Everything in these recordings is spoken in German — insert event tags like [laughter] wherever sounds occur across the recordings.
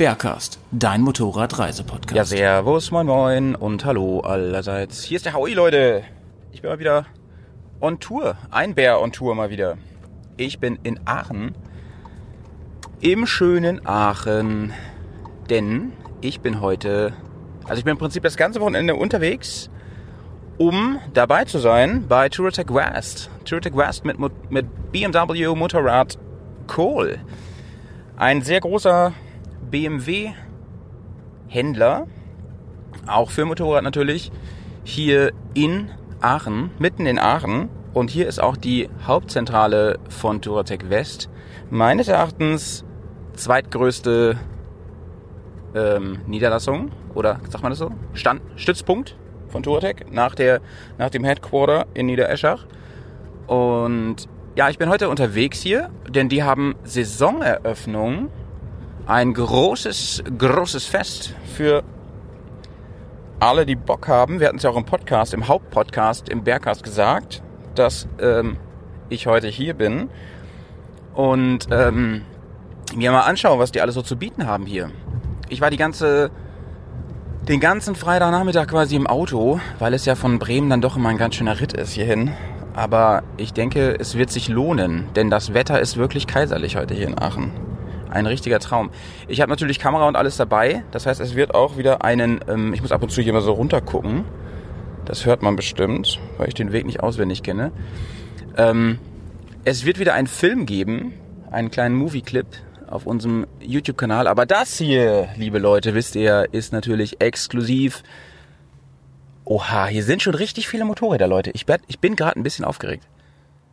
Bergcast, dein Motorradreisepodcast. Ja, servus, moin moin und hallo allerseits. Hier ist der Howie, Leute. Ich bin mal wieder on Tour. Ein Bär on Tour mal wieder. Ich bin in Aachen. Im schönen Aachen. Denn ich bin heute, also ich bin im Prinzip das ganze Wochenende unterwegs, um dabei zu sein bei Touratech West. Touratech West mit, mit BMW Motorrad Kohl. Ein sehr großer BMW Händler, auch für Motorrad natürlich, hier in Aachen, mitten in Aachen. Und hier ist auch die Hauptzentrale von Touratech West. Meines Erachtens zweitgrößte ähm, Niederlassung oder sagt man das so? Stand, Stützpunkt von Touratech nach, nach dem Headquarter in Niedereschach. Und ja, ich bin heute unterwegs hier, denn die haben Saisoneröffnung ein großes, großes Fest für alle, die Bock haben. Wir hatten es ja auch im Podcast, im Hauptpodcast, im Bergcast gesagt, dass ähm, ich heute hier bin und ähm, mir mal anschauen, was die alles so zu bieten haben hier. Ich war die ganze, den ganzen Freitagnachmittag quasi im Auto, weil es ja von Bremen dann doch immer ein ganz schöner Ritt ist hierhin. Aber ich denke, es wird sich lohnen, denn das Wetter ist wirklich kaiserlich heute hier in Aachen. Ein richtiger Traum. Ich habe natürlich Kamera und alles dabei. Das heißt, es wird auch wieder einen. Ähm, ich muss ab und zu hier mal so runtergucken. Das hört man bestimmt, weil ich den Weg nicht auswendig kenne. Ähm, es wird wieder einen Film geben, einen kleinen Movie-Clip auf unserem YouTube-Kanal. Aber das hier, liebe Leute, wisst ihr, ist natürlich exklusiv. Oha, hier sind schon richtig viele Motorräder, Leute. Ich, ich bin gerade ein bisschen aufgeregt.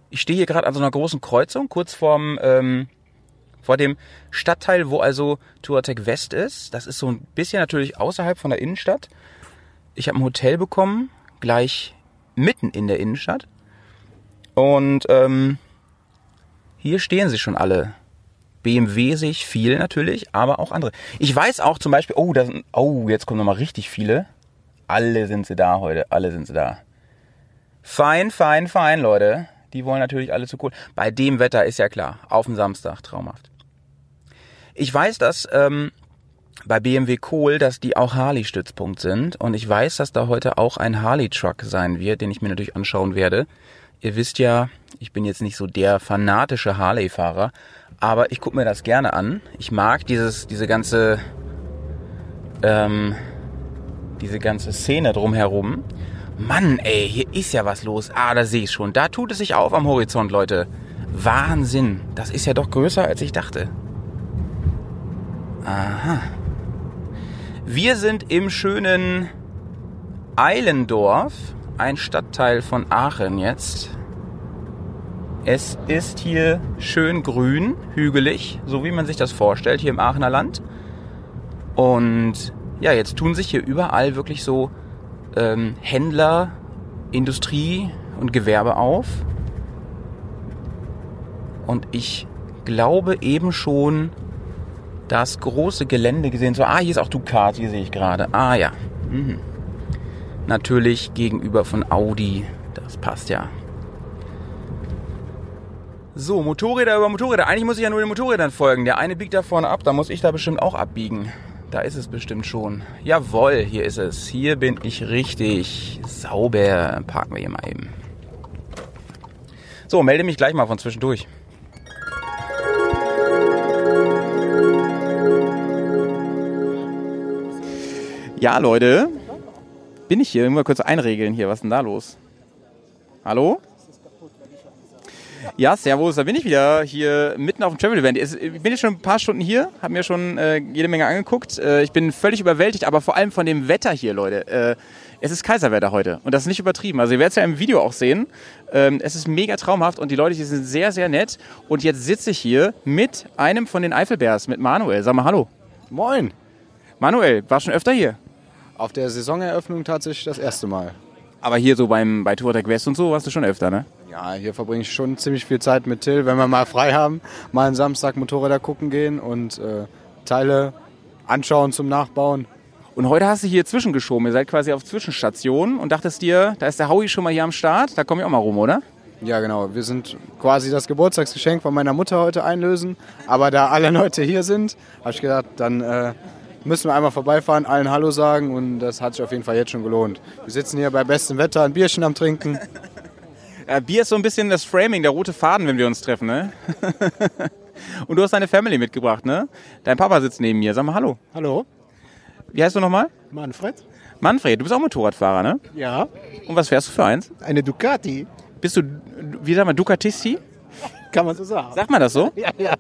Ich stehe hier gerade an so einer großen Kreuzung, kurz vorm, ähm, vor dem Stadtteil, wo also Touratech West ist. Das ist so ein bisschen natürlich außerhalb von der Innenstadt. Ich habe ein Hotel bekommen, gleich mitten in der Innenstadt. Und ähm, hier stehen sie schon alle. BMW sehe ich viel natürlich, aber auch andere. Ich weiß auch zum Beispiel, oh, da sind, oh, jetzt kommen nochmal richtig viele. Alle sind sie da heute, alle sind sie da. Fein, fein, fein, Leute. Die wollen natürlich alle zu cool. Bei dem Wetter ist ja klar, auf dem Samstag, traumhaft. Ich weiß, dass ähm, bei BMW Kohl, dass die auch Harley-Stützpunkt sind. Und ich weiß, dass da heute auch ein Harley-Truck sein wird, den ich mir natürlich anschauen werde. Ihr wisst ja, ich bin jetzt nicht so der fanatische Harley-Fahrer, aber ich gucke mir das gerne an. Ich mag dieses, diese ganze, ähm, diese ganze Szene drumherum. Mann, ey, hier ist ja was los. Ah, da sehe ich schon. Da tut es sich auf am Horizont, Leute. Wahnsinn. Das ist ja doch größer, als ich dachte. Aha. Wir sind im schönen Eilendorf, ein Stadtteil von Aachen jetzt. Es ist hier schön grün, hügelig, so wie man sich das vorstellt hier im Aachener Land. Und ja, jetzt tun sich hier überall wirklich so ähm, Händler, Industrie und Gewerbe auf. Und ich glaube eben schon das große Gelände gesehen. So, ah, hier ist auch Ducati, sehe ich gerade. Ah ja. Mhm. Natürlich gegenüber von Audi. Das passt ja. So, Motorräder über Motorräder. Eigentlich muss ich ja nur den Motorrädern folgen. Der eine biegt da vorne ab, da muss ich da bestimmt auch abbiegen. Da ist es bestimmt schon. Jawohl, hier ist es. Hier bin ich richtig. Sauber. Parken wir hier mal eben. So, melde mich gleich mal von zwischendurch. Ja, Leute. Bin ich hier? Mal kurz einregeln hier. Was ist denn da los? Hallo? Ja, servus, da bin ich wieder hier mitten auf dem Travel-Event. Es- Ich bin jetzt schon ein paar Stunden hier, habe mir schon äh, jede Menge angeguckt. Äh, ich bin völlig überwältigt, aber vor allem von dem Wetter hier, Leute. Äh, es ist Kaiserwetter heute und das ist nicht übertrieben. Also ihr werdet es ja im Video auch sehen. Ähm, es ist mega traumhaft und die Leute hier sind sehr, sehr nett. Und jetzt sitze ich hier mit einem von den Eifelbärs, mit Manuel. Sag mal Hallo. Moin! Manuel, war schon öfter hier? Auf der Saisoneröffnung tatsächlich das erste Mal. Aber hier so beim, bei Tourtech West und so warst du schon öfter, ne? Ja, hier verbringe ich schon ziemlich viel Zeit mit Till, wenn wir mal frei haben, mal einen Samstag Motorräder gucken gehen und äh, Teile anschauen zum Nachbauen. Und heute hast du hier zwischengeschoben. Ihr seid quasi auf Zwischenstation und dachtest dir, da ist der Howie schon mal hier am Start, da komme ich auch mal rum, oder? Ja, genau. Wir sind quasi das Geburtstagsgeschenk von meiner Mutter heute einlösen. Aber da alle Leute hier sind, habe ich gedacht, dann äh, müssen wir einmal vorbeifahren, allen Hallo sagen und das hat sich auf jeden Fall jetzt schon gelohnt. Wir sitzen hier bei bestem Wetter, ein Bierchen am Trinken. Äh, Bier ist so ein bisschen das Framing, der rote Faden, wenn wir uns treffen, ne? [laughs] und du hast deine Family mitgebracht, ne? Dein Papa sitzt neben mir. Sag mal Hallo. Hallo, Wie heißt du nochmal? Manfred. Manfred, du bist auch Motorradfahrer, ne? Ja, Und was fährst du für eins? eine Ducati, Bist du, wie sag mal, Ducatisti? kann man so sagen. Sagt man das so? Ja, ja,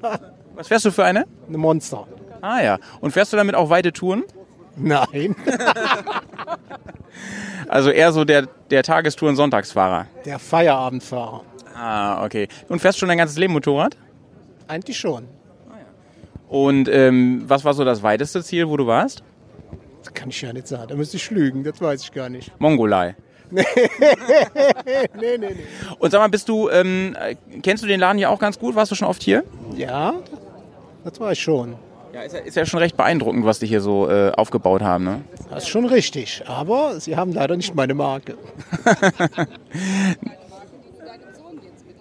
Was fährst du für eine? eine Monster. Ah ja. Und fährst du damit auch weite Touren? Nein, [laughs] Also eher so der, der Tagestour- und Sonntagsfahrer. der Feierabendfahrer. Ah, okay. Und fährst schon dein ganzes Leben Motorrad? Eigentlich schon. Und ähm, was war so das weiteste Ziel, wo du warst? Das kann ich ja nicht sagen. Da müsste ich lügen, das weiß ich gar nicht. Mongolei. [laughs] Nee, nee, nee. Und sag mal, bist du, ähm, äh, kennst du den Laden hier auch ganz gut? Warst du schon oft hier? Ja, das weiß ich schon. Ja, ist ja, ist ja schon recht beeindruckend, was die hier so äh, aufgebaut haben, ne? Das ist schon richtig. Aber sie haben leider nicht meine Marke. [laughs]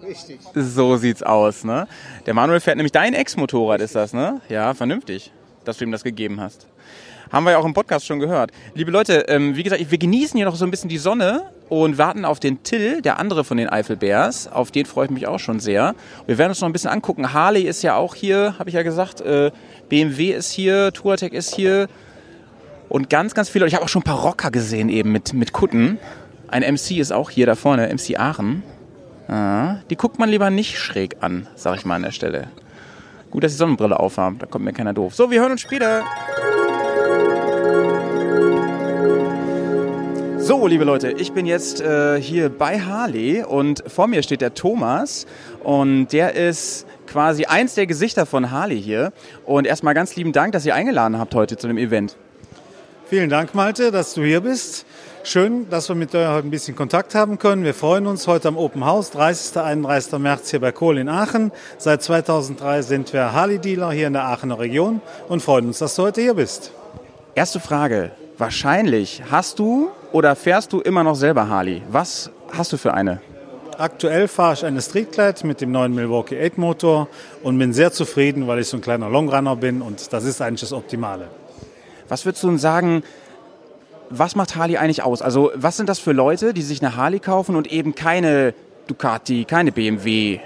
richtig. So sieht's aus, ne? Der Manuel fährt nämlich dein Ex-Motorrad, ist das, ne? Ja, vernünftig, dass du ihm das gegeben hast. Haben wir ja auch im Podcast schon gehört. Liebe Leute, ähm, wie gesagt, wir genießen hier noch so ein bisschen die Sonne und warten auf den Till, der andere von den Eifelbears. Auf den freue ich mich auch schon sehr. Wir werden uns noch ein bisschen angucken. Harley ist ja auch hier, habe ich ja gesagt. Äh, BMW ist hier, Touratec ist hier. Und ganz, ganz viele. Ich habe auch schon ein paar Rocker gesehen eben mit, mit Kutten. Ein MC ist auch hier da vorne, MC Aachen. Ah, die guckt man lieber nicht schräg an, sag ich mal an der Stelle. Gut, dass ich Sonnenbrille aufhabe, da kommt mir keiner doof. So, wir hören uns später. So, liebe Leute, ich bin jetzt äh, hier bei Harley und vor mir steht der Thomas und der ist quasi eins der Gesichter von Harley hier. Und erstmal ganz lieben Dank, dass ihr eingeladen habt heute zu dem Event. Vielen Dank, Malte, dass du hier bist. Schön, dass wir mit dir heute ein bisschen Kontakt haben können. Wir freuen uns heute am Open House, 30. 31. März hier bei Kohl in Aachen. Seit 2003 sind wir Harley-Dealer hier in der Aachener Region und freuen uns, dass du heute hier bist. Erste Frage. Wahrscheinlich hast du oder fährst du immer noch selber Harley? Was hast du für eine? Aktuell fahre ich eine Streetglide mit dem neuen Milwaukee 8 Motor und bin sehr zufrieden, weil ich so ein kleiner Longrunner bin und das ist eigentlich das Optimale. Was würdest du denn sagen, was macht Harley eigentlich aus? Also was sind das für Leute, die sich eine Harley kaufen und eben keine Ducati, keine BMW?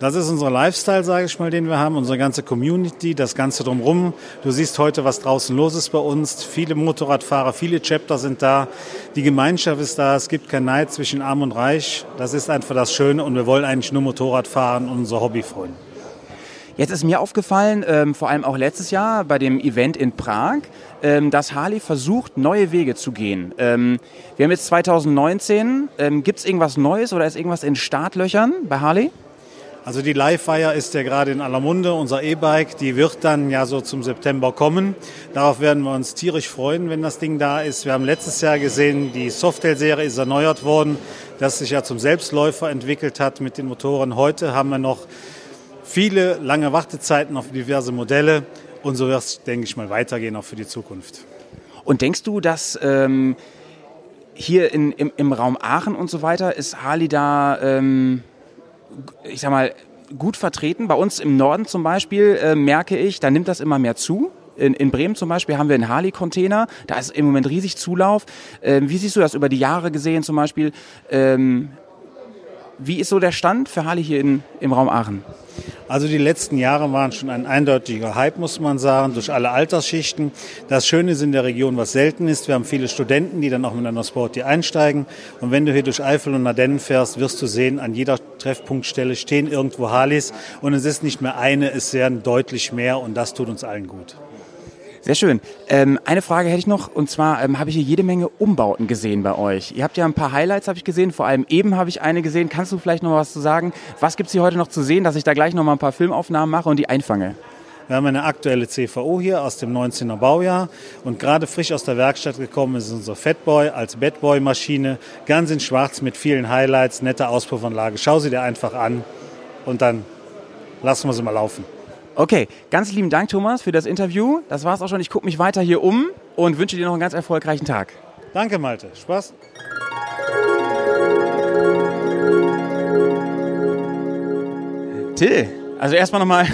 Das ist unser Lifestyle, sage ich mal, den wir haben, unsere ganze Community, das Ganze drumherum. Du siehst heute, was draußen los ist bei uns. Viele Motorradfahrer, viele Chapter sind da. Die Gemeinschaft ist da. Es gibt kein Neid zwischen Arm und Reich. Das ist einfach das Schöne und wir wollen eigentlich nur Motorrad fahren und unser Hobby freuen. Jetzt ist mir aufgefallen, ähm, vor allem auch letztes Jahr bei dem Event in Prag, ähm, dass Harley versucht, neue Wege zu gehen. Ähm, wir haben jetzt 2019. Ähm, Gibt es irgendwas Neues oder ist irgendwas in Startlöchern bei Harley? Also die Livewire ist ja gerade in aller Munde, unser E-Bike, die wird dann ja so zum September kommen. Darauf werden wir uns tierisch freuen, wenn das Ding da ist. Wir haben letztes Jahr gesehen, die Softail-Serie ist erneuert worden, das sich ja zum Selbstläufer entwickelt hat mit den Motoren. Heute haben wir noch viele lange Wartezeiten auf diverse Modelle und so wird es, denke ich mal, weitergehen auch für die Zukunft. Und denkst du, dass ähm, hier in, im, im Raum Aachen und so weiter ist Harley da, ähm, ich sag mal, gut vertreten? Bei uns im Norden zum Beispiel äh, merke ich, da nimmt das immer mehr zu. In, in Bremen zum Beispiel haben wir einen Harley-Container, da ist im Moment riesig Zulauf. Ähm, wie siehst du das über die Jahre gesehen zum Beispiel? Ähm, wie ist so der Stand für Harley hier in, im Raum Aachen? Also die letzten Jahre waren schon ein eindeutiger Hype, muss man sagen, durch alle Altersschichten. Das Schöne ist in der Region, was selten ist, wir haben viele Studenten, die dann auch mit einer Sport hier einsteigen. Und wenn du hier durch Eifel und Ardennen fährst, wirst du sehen, an jeder Treffpunktstelle stehen irgendwo Harleys. Und es ist nicht mehr eine, es werden deutlich mehr und das tut uns allen gut. Sehr schön. Ähm, eine Frage hätte ich noch, und zwar ähm, habe ich hier jede Menge Umbauten gesehen bei euch. Ihr habt ja ein paar Highlights, habe ich gesehen, vor allem eben habe ich eine gesehen. Kannst du vielleicht noch was zu sagen? Was gibt es hier heute noch zu sehen, dass ich da gleich noch mal ein paar Filmaufnahmen mache und die einfange? Wir haben eine aktuelle CVO hier aus dem 19er Baujahr und gerade frisch aus der Werkstatt gekommen ist unser Fatboy als Badboy-Maschine, ganz in schwarz mit vielen Highlights, nette Auspuffanlage. Schau sie dir einfach an und dann lassen wir sie mal laufen. Okay, ganz lieben Dank, Thomas, für das Interview. Das war's auch schon. Ich gucke mich weiter hier um und wünsche dir noch einen ganz erfolgreichen Tag. Danke, Malte. Spaß. Till, also erstmal nochmal.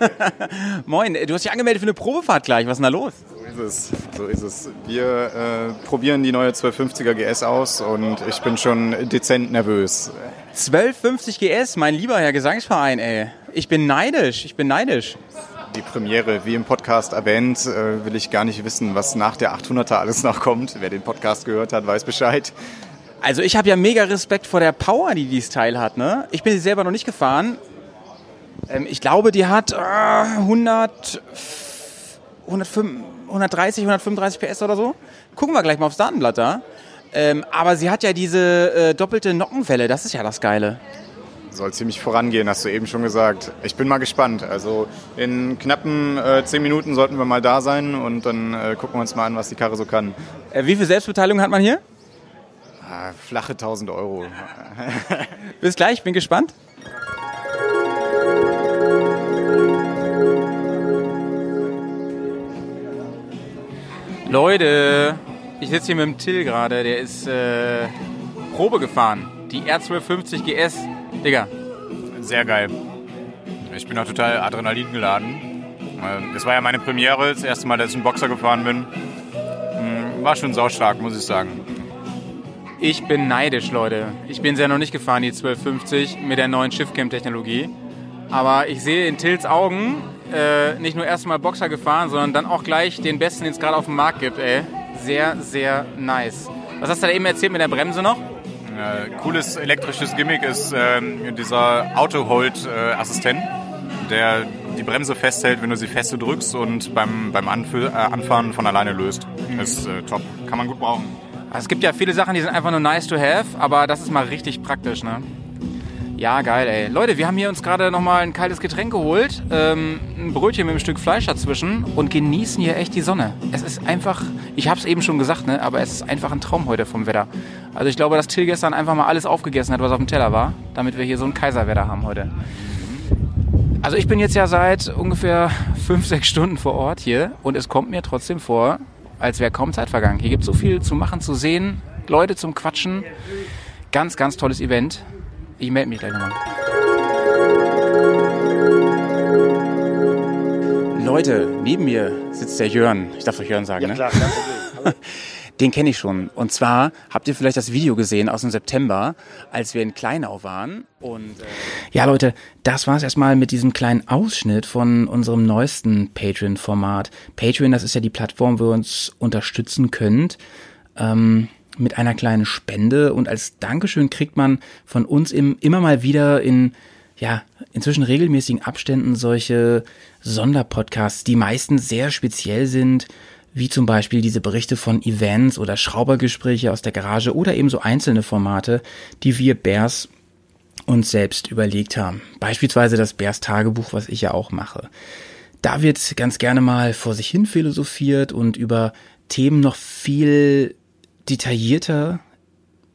[laughs] Moin, du hast dich angemeldet für eine Probefahrt gleich. Was ist denn da los? So ist es. So ist es. Wir äh, probieren die neue 1250er GS aus und ich bin schon dezent nervös. 1250 GS, mein lieber Herr Gesangsverein, ey. Ich bin neidisch, ich bin neidisch. Die Premiere, wie im Podcast erwähnt, äh, will ich gar nicht wissen, was nach der 800er alles noch kommt. Wer den Podcast gehört hat, weiß Bescheid. Also ich habe ja mega Respekt vor der Power, die dieses Teil hat. Ne? Ich bin sie selber noch nicht gefahren. Ähm, ich glaube, die hat äh, 100, 105, 130, 135 PS oder so. Gucken wir gleich mal aufs Datenblatt da. Ähm, aber sie hat ja diese äh, doppelte Nockenwelle, das ist ja das Geile. Soll ziemlich vorangehen, hast du eben schon gesagt. Ich bin mal gespannt. Also in knappen äh, 10 Minuten sollten wir mal da sein und dann äh, gucken wir uns mal an, was die Karre so kann. Äh, wie viel Selbstbeteiligung hat man hier? Ah, flache 1000 Euro. [laughs] Bis gleich, bin gespannt. Leute, ich sitze hier mit dem Till gerade, der ist äh, Probe gefahren. Die R1250 GS. Digga, Sehr geil. Ich bin auch total Adrenalin geladen. Äh, Das war ja meine Premiere, das erste Mal, dass ich einen Boxer gefahren bin. Mm, War schon saustark, muss ich sagen. ich bin neidisch, Leute. Ich bin sehr noch nicht gefahren, die 1250 mit der neuen Shiftcam-Technologie. Aber ich sehe in Tills Augen äh, nicht nur erstmal Boxer gefahren, sondern dann auch gleich den besten, den es gerade auf dem Markt gibt, ey. Sehr, sehr nice. Was hast du da eben erzählt mit der Bremse noch? Äh, cooles elektrisches Gimmick ist ähm, dieser Auto-Hold-Assistent, der die Bremse festhält, wenn du sie feste drückst und beim, beim Anfü- äh, Anfahren von alleine löst. ist äh, top. Kann man gut brauchen. Also es gibt ja viele Sachen, die sind einfach nur nice to have, aber das ist mal richtig praktisch, ne? Ja, geil, ey. Leute, wir haben hier uns gerade nochmal ein kaltes Getränk geholt, ähm, ein Brötchen mit einem Stück Fleisch dazwischen und genießen hier echt die Sonne. Es ist einfach, ich hab's eben schon gesagt, ne, aber es ist einfach ein Traum heute vom Wetter. Also ich glaube, dass Till gestern einfach mal alles aufgegessen hat, was auf dem Teller war, damit wir hier so ein Kaiserwetter haben heute. Also ich bin jetzt ja seit ungefähr [laughs] fünf, sechs Stunden vor Ort hier und es kommt mir trotzdem vor, als wäre kaum Zeit vergangen. Hier gibt so viel zu machen, zu sehen, Leute zum Quatschen. Ganz, ganz tolles Event. Ich melde mich gleich nochmal. Leute, neben mir sitzt der Jörn. Ich darf euch Jörn sagen, ne? Klar, kein Problem. [laughs] Den kenne ich schon. Und zwar habt ihr vielleicht das Video gesehen aus dem September, als wir in Kleinau waren. Und äh ja, Leute, das war's erstmal mit diesem kleinen Ausschnitt von unserem neuesten Patreon-Format. Patreon, das ist ja die Plattform, wo ihr uns unterstützen könnt. Ähm, mit einer kleinen Spende und als Dankeschön kriegt man von uns im, immer mal wieder in ja, inzwischen regelmäßigen Abständen solche Sonderpodcasts, die meistens sehr speziell sind, wie zum Beispiel diese Berichte von Events oder Schraubergespräche aus der Garage oder eben so einzelne Formate, die wir Bears uns selbst überlegt haben. Beispielsweise das Bears Tagebuch, was ich ja auch mache. Da wird ganz gerne mal vor sich hin philosophiert und über Themen noch viel detaillierter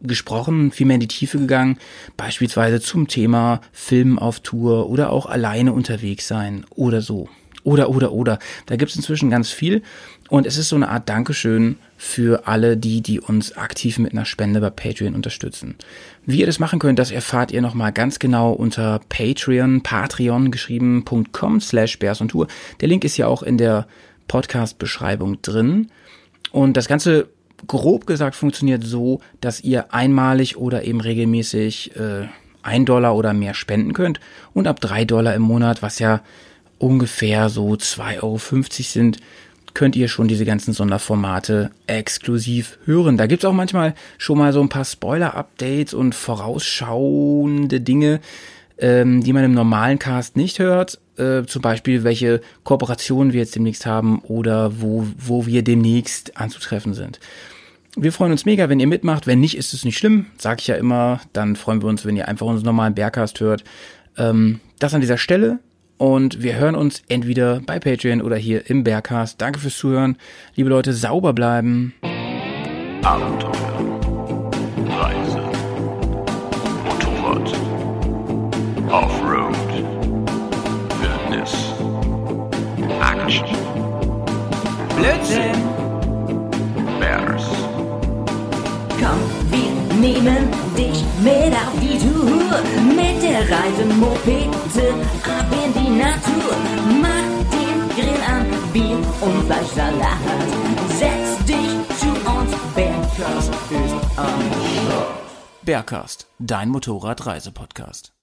gesprochen, viel mehr in die Tiefe gegangen, beispielsweise zum Thema Filmen auf Tour oder auch alleine unterwegs sein oder so. Oder, oder, oder. Da gibt's inzwischen ganz viel und es ist so eine Art Dankeschön für alle die, die uns aktiv mit einer Spende bei Patreon unterstützen. Wie ihr das machen könnt, das erfahrt ihr nochmal ganz genau unter Patreon, Patreon geschrieben.com slash Bears on Tour. Der Link ist ja auch in der Podcast-Beschreibung drin. Und das Ganze grob gesagt funktioniert so, dass ihr einmalig oder eben regelmäßig äh, 1 Dollar oder mehr spenden könnt und ab 3 Dollar im Monat, was ja ungefähr so 2,50 Euro sind, könnt ihr schon diese ganzen Sonderformate exklusiv hören. Da gibt's auch manchmal schon mal so ein paar Spoiler-Updates und vorausschauende Dinge, ähm, die man im normalen Cast nicht hört. Äh, zum Beispiel, welche Kooperationen wir jetzt demnächst haben oder wo, wo wir demnächst anzutreffen sind. Wir freuen uns mega, wenn ihr mitmacht. Wenn nicht, ist es nicht schlimm. Sag ich ja immer. Dann freuen wir uns, wenn ihr einfach unseren normalen Bergcast hört. Ähm, das an dieser Stelle. Und wir hören uns entweder bei Patreon oder hier im Bergcast. Danke fürs Zuhören. Liebe Leute, sauber bleiben. Abenteuer, Reise, Motorrad, Offroad, Action, Blödsinn! Bears, Komm, wir nehmen dich mit auf die Tour. Mit der Reise Mopete ab in die Natur. Mach den Grill an, Bier und Fleischsalat. Setz dich zu uns, Bergkast ist am Start. Bergcast, dein Motorradreisepodcast.